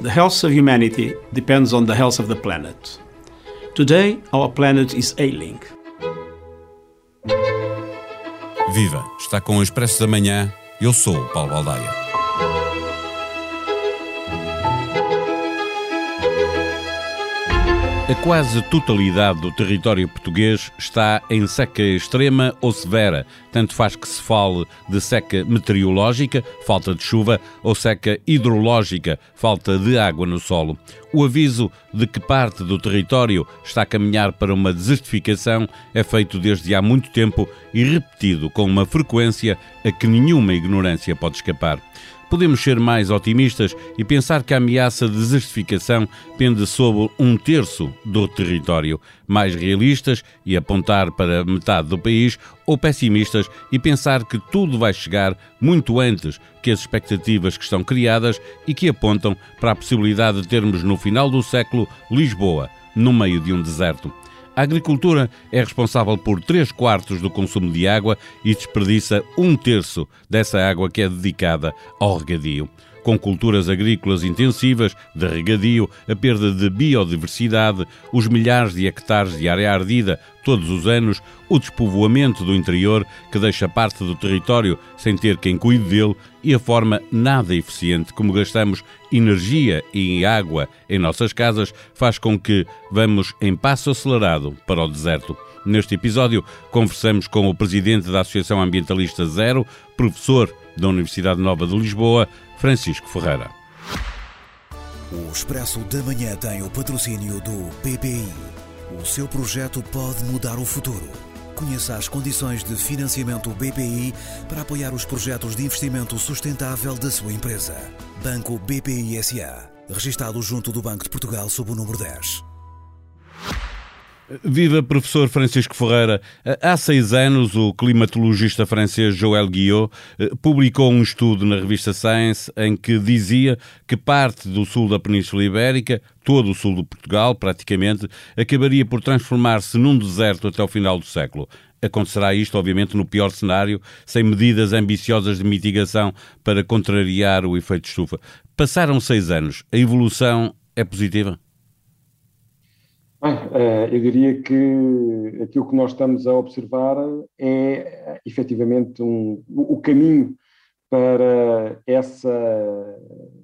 The health of humanity depends on the health of the planet. Today, our planet is ailing. Viva! Está com o Expresso da Manhã. Eu sou o Paulo Baldaia. A quase totalidade do território português está em seca extrema ou severa, tanto faz que se fale de seca meteorológica, falta de chuva, ou seca hidrológica, falta de água no solo. O aviso de que parte do território está a caminhar para uma desertificação é feito desde há muito tempo e repetido com uma frequência a que nenhuma ignorância pode escapar. Podemos ser mais otimistas e pensar que a ameaça de desertificação pende sobre um terço do território, mais realistas e apontar para metade do país, ou pessimistas e pensar que tudo vai chegar muito antes que as expectativas que estão criadas e que apontam para a possibilidade de termos no final do século Lisboa, no meio de um deserto. A agricultura é responsável por 3 quartos do consumo de água e desperdiça um terço dessa água que é dedicada ao regadio com culturas agrícolas intensivas, de regadio, a perda de biodiversidade, os milhares de hectares de área ardida todos os anos, o despovoamento do interior, que deixa parte do território sem ter quem cuide dele, e a forma nada eficiente como gastamos energia e água em nossas casas, faz com que vamos em passo acelerado para o deserto. Neste episódio, conversamos com o presidente da Associação Ambientalista Zero, professor da Universidade Nova de Lisboa, Francisco Ferreira. O Expresso da Manhã tem o patrocínio do BPI. O seu projeto pode mudar o futuro. Conheça as condições de financiamento BPI para apoiar os projetos de investimento sustentável da sua empresa. Banco BPI SA. Registado junto do Banco de Portugal sob o número 10. Viva professor Francisco Ferreira. Há seis anos, o climatologista francês Joël Guillot eh, publicou um estudo na revista Science em que dizia que parte do sul da Península Ibérica, todo o sul de Portugal, praticamente, acabaria por transformar-se num deserto até o final do século. Acontecerá isto, obviamente, no pior cenário, sem medidas ambiciosas de mitigação para contrariar o efeito estufa. Passaram seis anos. A evolução é positiva? Bem, eh, eu diria que aquilo que nós estamos a observar é efetivamente um, o caminho para, essa,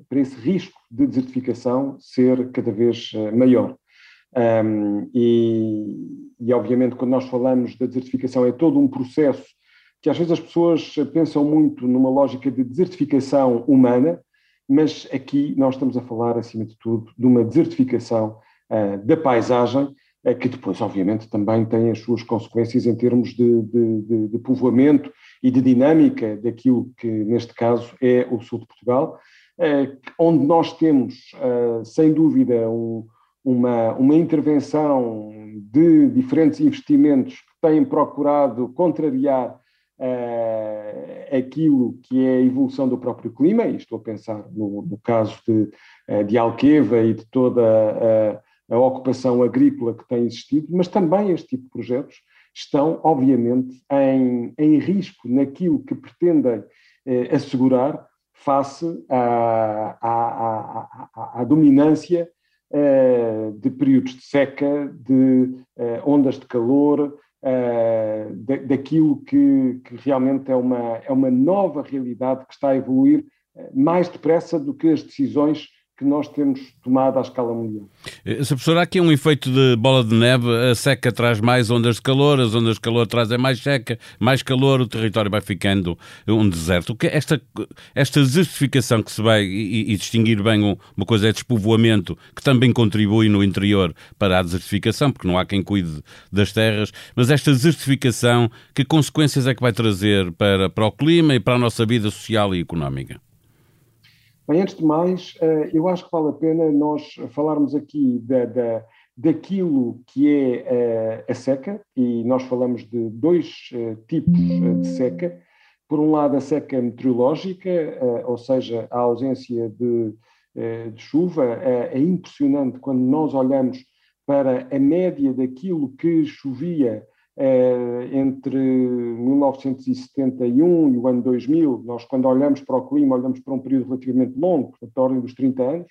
para esse risco de desertificação ser cada vez eh, maior. Um, e, e, obviamente, quando nós falamos da desertificação, é todo um processo que às vezes as pessoas pensam muito numa lógica de desertificação humana, mas aqui nós estamos a falar, acima de tudo, de uma desertificação da paisagem, uh, que depois, obviamente, também tem as suas consequências em termos de, de, de, povoamento e de dinâmica daquilo que, neste caso, é o sul de Portugal, uh, onde nós temos, sem dúvida, um, uma, uma intervenção de diferentes investimentos que têm procurado contrariar Uh, aquilo que é a evolução do próprio clima, e estou a pensar no, no caso de, de Alqueva e de toda a, ocupação agrícola que tem existido, mas também este tipo de projetos estão, obviamente, em, em risco naquilo que pretendem eh, assegurar face à, à, à, à dominância eh, de períodos de seca, de eh, ondas de calor, eh, daquilo que, que, realmente é uma, é uma nova realidade que está a evoluir eh, mais depressa do que as decisões que nós temos tomado à escala mundial. Eh, Sr. Professor, há aqui um efeito de bola de neve, a seca traz mais ondas de calor, as ondas de calor trazem mais seca, mais calor, o território vai ficando um deserto. É esta, esta desertificação que se vai, e, e distinguir bem uma coisa é despovoamento, que também contribui no interior para a desertificação, porque não há quem cuide das terras, mas esta desertificação, que consequências é que vai trazer para, para o clima e para a nossa vida social e económica? Bem, antes de mais, eh, eu acho que vale a pena nós falarmos aqui da, da, daquilo que é eh, a seca, e nós falamos de dois eh, tipos de seca. Por um lado, a seca meteorológica, ou seja, a ausência de, de chuva. É impressionante quando nós olhamos para a média daquilo que chovia entre 1971 e o ano 2000, nós quando olhamos para o clima, olhamos para um período relativamente longo, da ordem dos 30 anos,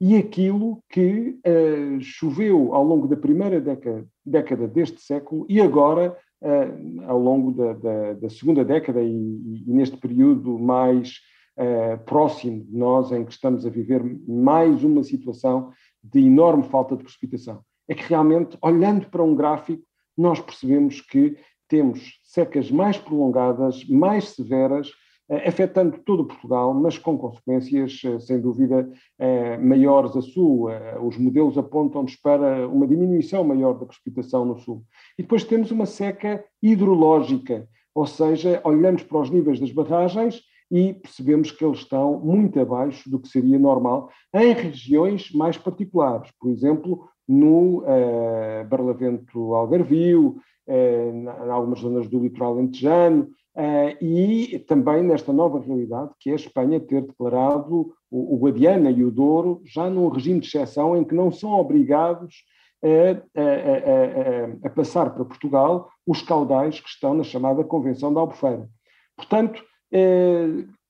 e aquilo que uh, choveu ao longo da primeira década, década deste século e agora uh, ao longo da, da, da, segunda década e, e neste período mais uh, próximo de nós, em que estamos a viver mais uma situação de enorme falta de precipitação. É que realmente, olhando para um gráfico, nós percebemos que temos secas mais prolongadas, mais severas, eh, afetando todo Portugal, mas com consequências, eh, sem dúvida, eh, maiores a sul. Os modelos apontam-nos para uma diminuição maior da precipitação no sul. E depois temos uma seca hidrológica, ou seja, olhamos para os níveis das barragens e percebemos que eles estão muito abaixo do que seria normal em regiões mais particulares, por exemplo, no uh, Barlavento Algarvio, em algumas zonas do litoral lentejano, uh, e também nesta nova realidade que é a Espanha ter declarado o, o Guadiana e o Douro já num regime de exceção em que não são obrigados a, a, a, a passar para Portugal os caudais que estão na chamada Convenção da Albufeira. Portanto, eh,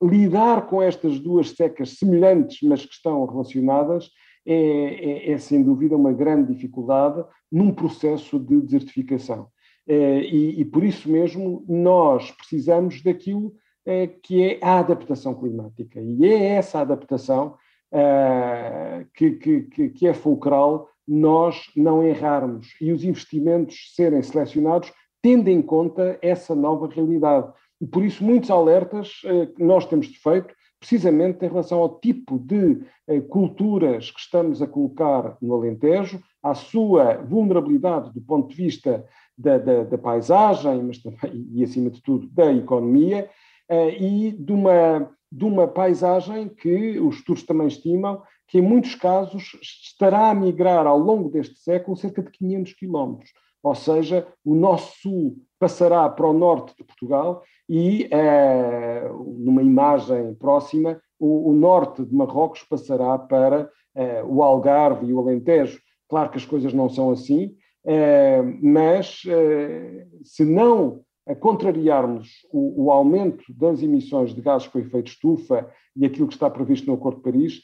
lidar com estas duas secas semelhantes, mas que estão relacionadas, é, é, é, sem dúvida uma grande dificuldade num processo de desertificação. É, e, e, por isso mesmo nós precisamos daquilo é, que é a adaptação climática. E é essa adaptação é, que, que, que é fulcral nós não errarmos e os investimentos serem selecionados tendo em conta essa nova realidade. E por isso muitos alertas que nós temos feito precisamente em relação ao tipo de eh, culturas que estamos a colocar no Alentejo, à sua vulnerabilidade do ponto de vista da, da, da paisagem, mas também, e acima de tudo, da economia, eh, e de uma, de uma paisagem que os estudos também estimam que, em muitos casos, estará a migrar ao longo deste século cerca de 500 quilómetros. Ou seja, o nosso sul passará para o norte de Portugal e, eh, numa imagem próxima, o, o, norte de Marrocos passará para eh, o Algarve e o Alentejo. Claro que as coisas não são assim, eh, mas se não contrariarmos o, o, aumento das emissões de gases com efeito estufa e aquilo que está previsto no Acordo de Paris,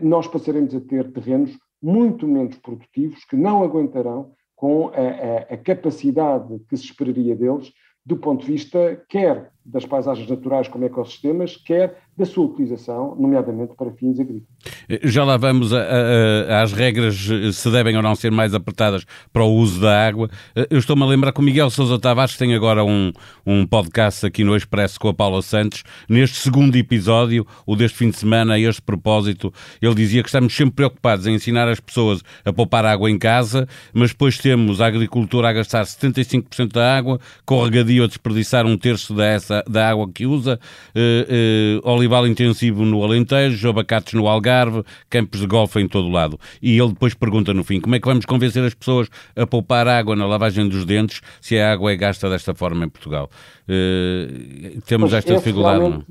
nós passaremos a ter terrenos muito menos produtivos que não aguentarão com a, a, a capacidade que se esperaria deles do ponto de vista quer das paisagens naturais como ecossistemas, quer da sua utilização, nomeadamente para fins agrícolas. Já lá vamos às regras, se devem ou não ser mais apertadas para o uso da água. Eu estou-me a lembrar que o Miguel Sousa Tavares tem agora um, um podcast aqui no Expresso com a Paula Santos. Neste segundo episódio, o deste fim de semana, a este propósito, ele dizia que estamos sempre preocupados em ensinar as pessoas a poupar água em casa, mas depois temos a agricultura a gastar 75% da água, com o regadio a desperdiçar um terço dessa da, água que usa, uh, olival intensivo no Alentejo, abacates no Algarve, campos de golfe em todo o lado. E ele depois pergunta no fim, como é que vamos convencer as pessoas a poupar água na lavagem dos dentes se a água é gasta desta forma em Portugal? Uh, temos esta dificuldade, não?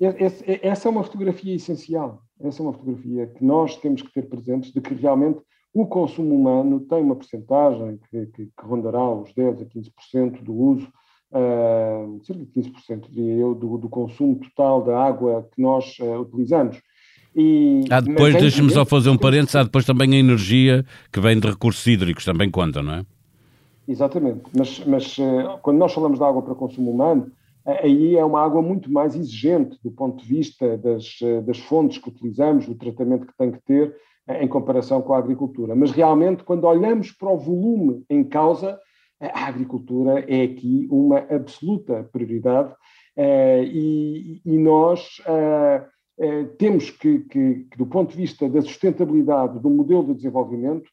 Essa é uma fotografia essencial. Essa é uma fotografia que nós temos que ter presentes de que realmente o consumo humano tem uma percentagem que, que, que rondará os 10 a 15% do uso uh, cerca de 15%, diria eu, do, do, consumo total da água que nós uh, utilizamos. E, há depois, deixe-me só fazer um parênteses, há depois também a energia que vem de recursos hídricos, também conta, não é? Exatamente, mas, mas uh, quando nós falamos de água para consumo humano, aí é uma água muito mais exigente do ponto de vista das, das fontes que utilizamos, do tratamento que tem que ter em comparação com a agricultura. Mas realmente, quando olhamos para o volume em causa, a agricultura é aqui uma absoluta prioridade e, e, nós uh, temos que, que, que, do ponto de vista da sustentabilidade do modelo de desenvolvimento,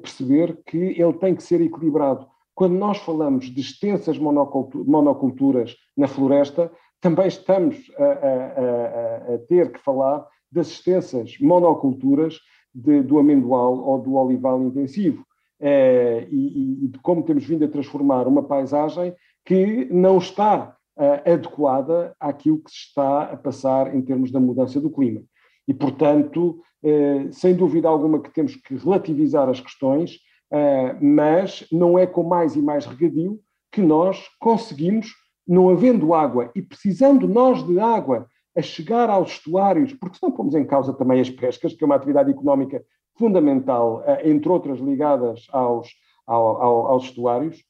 perceber que ele tem que ser equilibrado. Quando nós falamos de extensas monoculturas na floresta, também estamos a, a, a, a ter que falar das extensas monoculturas de, do amendoal ou do olival intensivo. Eh, e, e, de como temos vindo a transformar uma paisagem que não está uh, adequada àquilo que se está a passar em termos da mudança do clima. E, portanto, uh, sem dúvida alguma que temos que relativizar as questões, mas não é com mais e mais regadio que nós conseguimos, não havendo água e precisando nós de água a chegar aos estuários, porque senão pomos em causa também as pescas, que é uma atividade económica fundamental, entre outras ligadas aos, ao, aos estuários,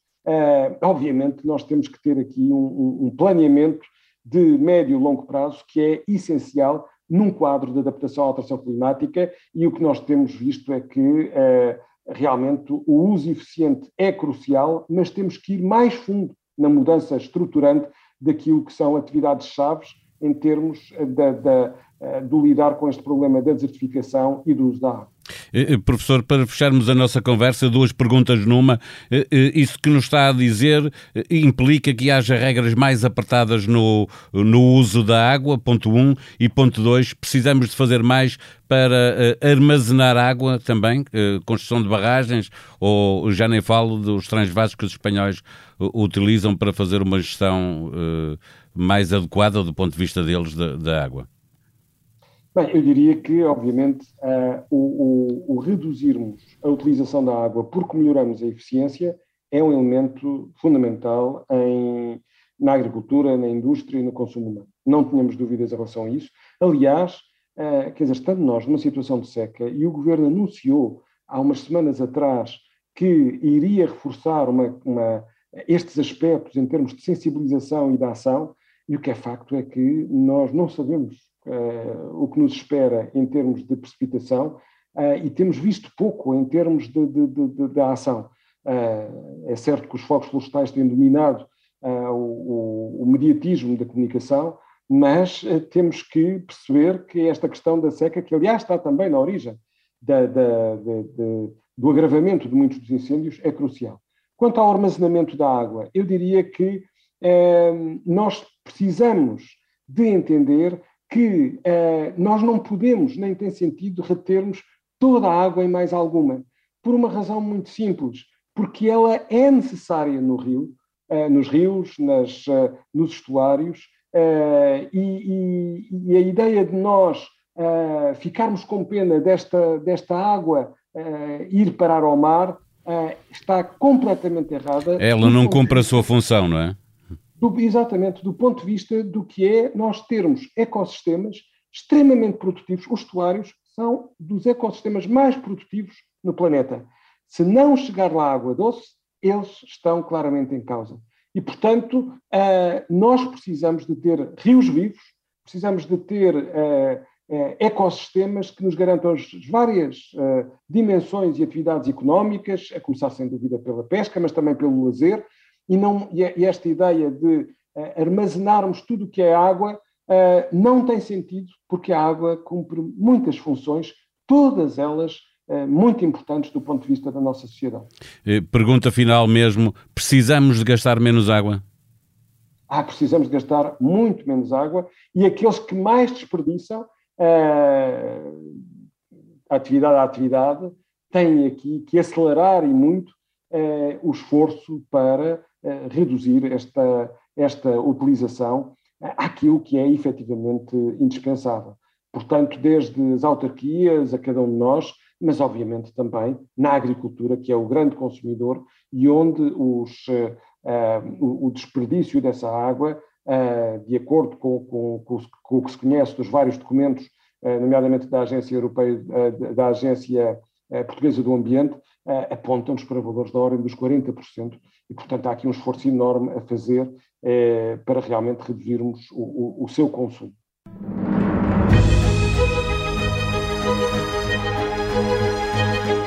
obviamente nós temos que ter aqui um, um planeamento de médio e longo prazo que é essencial num quadro de adaptação à alteração climática e o que nós temos visto é que uh, realmente o uso eficiente é crucial, mas temos que ir mais fundo na mudança estruturante daquilo que são atividades chaves em termos da, da, eh, do lidar com este problema da desertificação e do uso da água. Eh, eh, professor, para fecharmos a nossa conversa, duas perguntas numa. Isso que nos está a dizer implica que haja regras mais apertadas no, no uso da água, ponto 1, um, e ponto 2, precisamos de fazer mais para armazenar água também, construção de barragens, ou já nem falo dos transvasos que os espanhóis utilizam para fazer uma gestão mais adequada do ponto de vista deles da, da água. Bem, eu diria que, obviamente, uh, o, o, o, reduzirmos a utilização da água porque melhoramos a eficiência é um elemento fundamental em, na agricultura, na indústria e no consumo humano. Não tínhamos dúvidas em relação a isso. Aliás, uh, quer dizer, estando nós numa situação de seca e o governo anunciou há umas semanas atrás que iria reforçar uma, uma, estes aspectos em termos de sensibilização e de ação, e o que é facto é que nós não sabemos o que nos espera em termos de precipitação uh, e temos visto pouco em termos de, de, de, de ação. Uh, é certo que os fogos florestais têm dominado o, o, mediatismo da comunicação, mas temos que perceber que esta questão da seca, que aliás está também na origem da, da, do agravamento de muitos dos incêndios, é crucial. Quanto ao armazenamento da água, eu diria que nós precisamos de entender que uh, nós não podemos, nem tem sentido, retermos toda a água em mais alguma, por uma razão muito simples, porque ela é necessária no rio, uh, nos rios, nas, uh, nos estuários, e, e, e, a ideia de nós ficarmos com pena desta, desta água ir parar ao mar está completamente errada. Ela não cumpre a sua função, não é? Do, exatamente do ponto de vista do que é nós termos ecossistemas extremamente produtivos. Os estuários são dos ecossistemas mais produtivos no planeta. Se não chegar lá água doce, eles estão claramente em causa. E, portanto, uh, nós precisamos de ter rios vivos, precisamos de ter uh, uh, ecossistemas que nos garantam as várias dimensões e atividades económicas, a começar, sem dúvida, pela pesca, mas também pelo lazer, e, não, e esta ideia de uh, armazenarmos tudo o que é água uh, não tem sentido, porque a água cumpre muitas funções, todas elas uh, muito importantes do ponto de vista da nossa sociedade. Pergunta final mesmo: precisamos de gastar menos água? Ah, precisamos de gastar muito menos água e aqueles que mais desperdiçam, atividade a atividade, têm aqui que acelerar e muito o esforço para reduzir esta, esta utilização àquilo que é efetivamente indispensável. Portanto, desde as autarquias a cada um de nós, mas obviamente também na agricultura, que é o grande consumidor e onde os, uh, o, desperdício dessa água, uh, de acordo com, com, com, com, o que se conhece dos vários documentos, uh, nomeadamente da Agência Europeia, da Agência Portuguesa do Ambiente, apontam-nos para valores da ordem dos 40%, e, portanto, há aqui um esforço enorme a fazer eh, para realmente reduzirmos o, o, o seu consumo.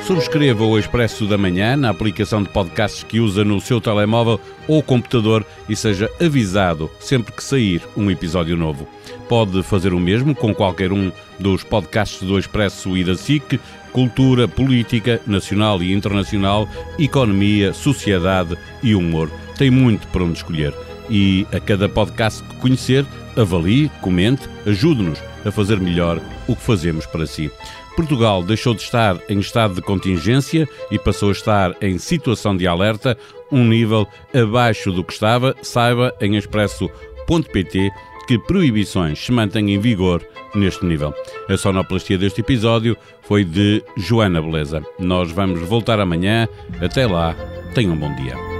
Subscreva o Expresso da Manhã na aplicação de podcasts que usa no seu telemóvel ou computador e seja avisado sempre que sair um episódio novo. Pode fazer o mesmo com qualquer um dos podcasts do Expresso e da SIC, cultura, política, nacional e internacional, economia, sociedade e humor. Tem muito para onde escolher. E a cada podcast que conhecer, avalie, comente, ajude-nos a fazer melhor o que fazemos para si. Portugal deixou de estar em estado de contingência e passou a estar em situação de alerta, um nível abaixo do que estava, saiba em expresso.pt que proibições se mantêm em vigor neste nível. A sonoplastia deste episódio foi de Joana Beleza. Nós vamos voltar amanhã. Até lá, tenham um bom dia.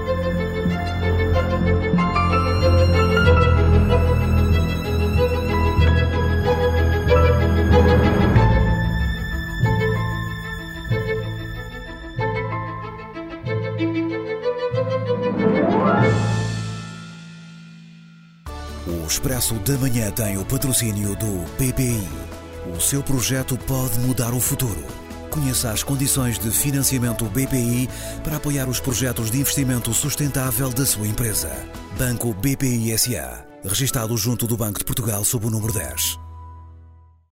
Expresso da Manhã tem o patrocínio do BPI. O seu projeto pode mudar o futuro. Conheça as condições de financiamento BPI para apoiar os projetos de investimento sustentável da sua empresa. Banco BPI SA. Registado junto do Banco de Portugal sob o número 10.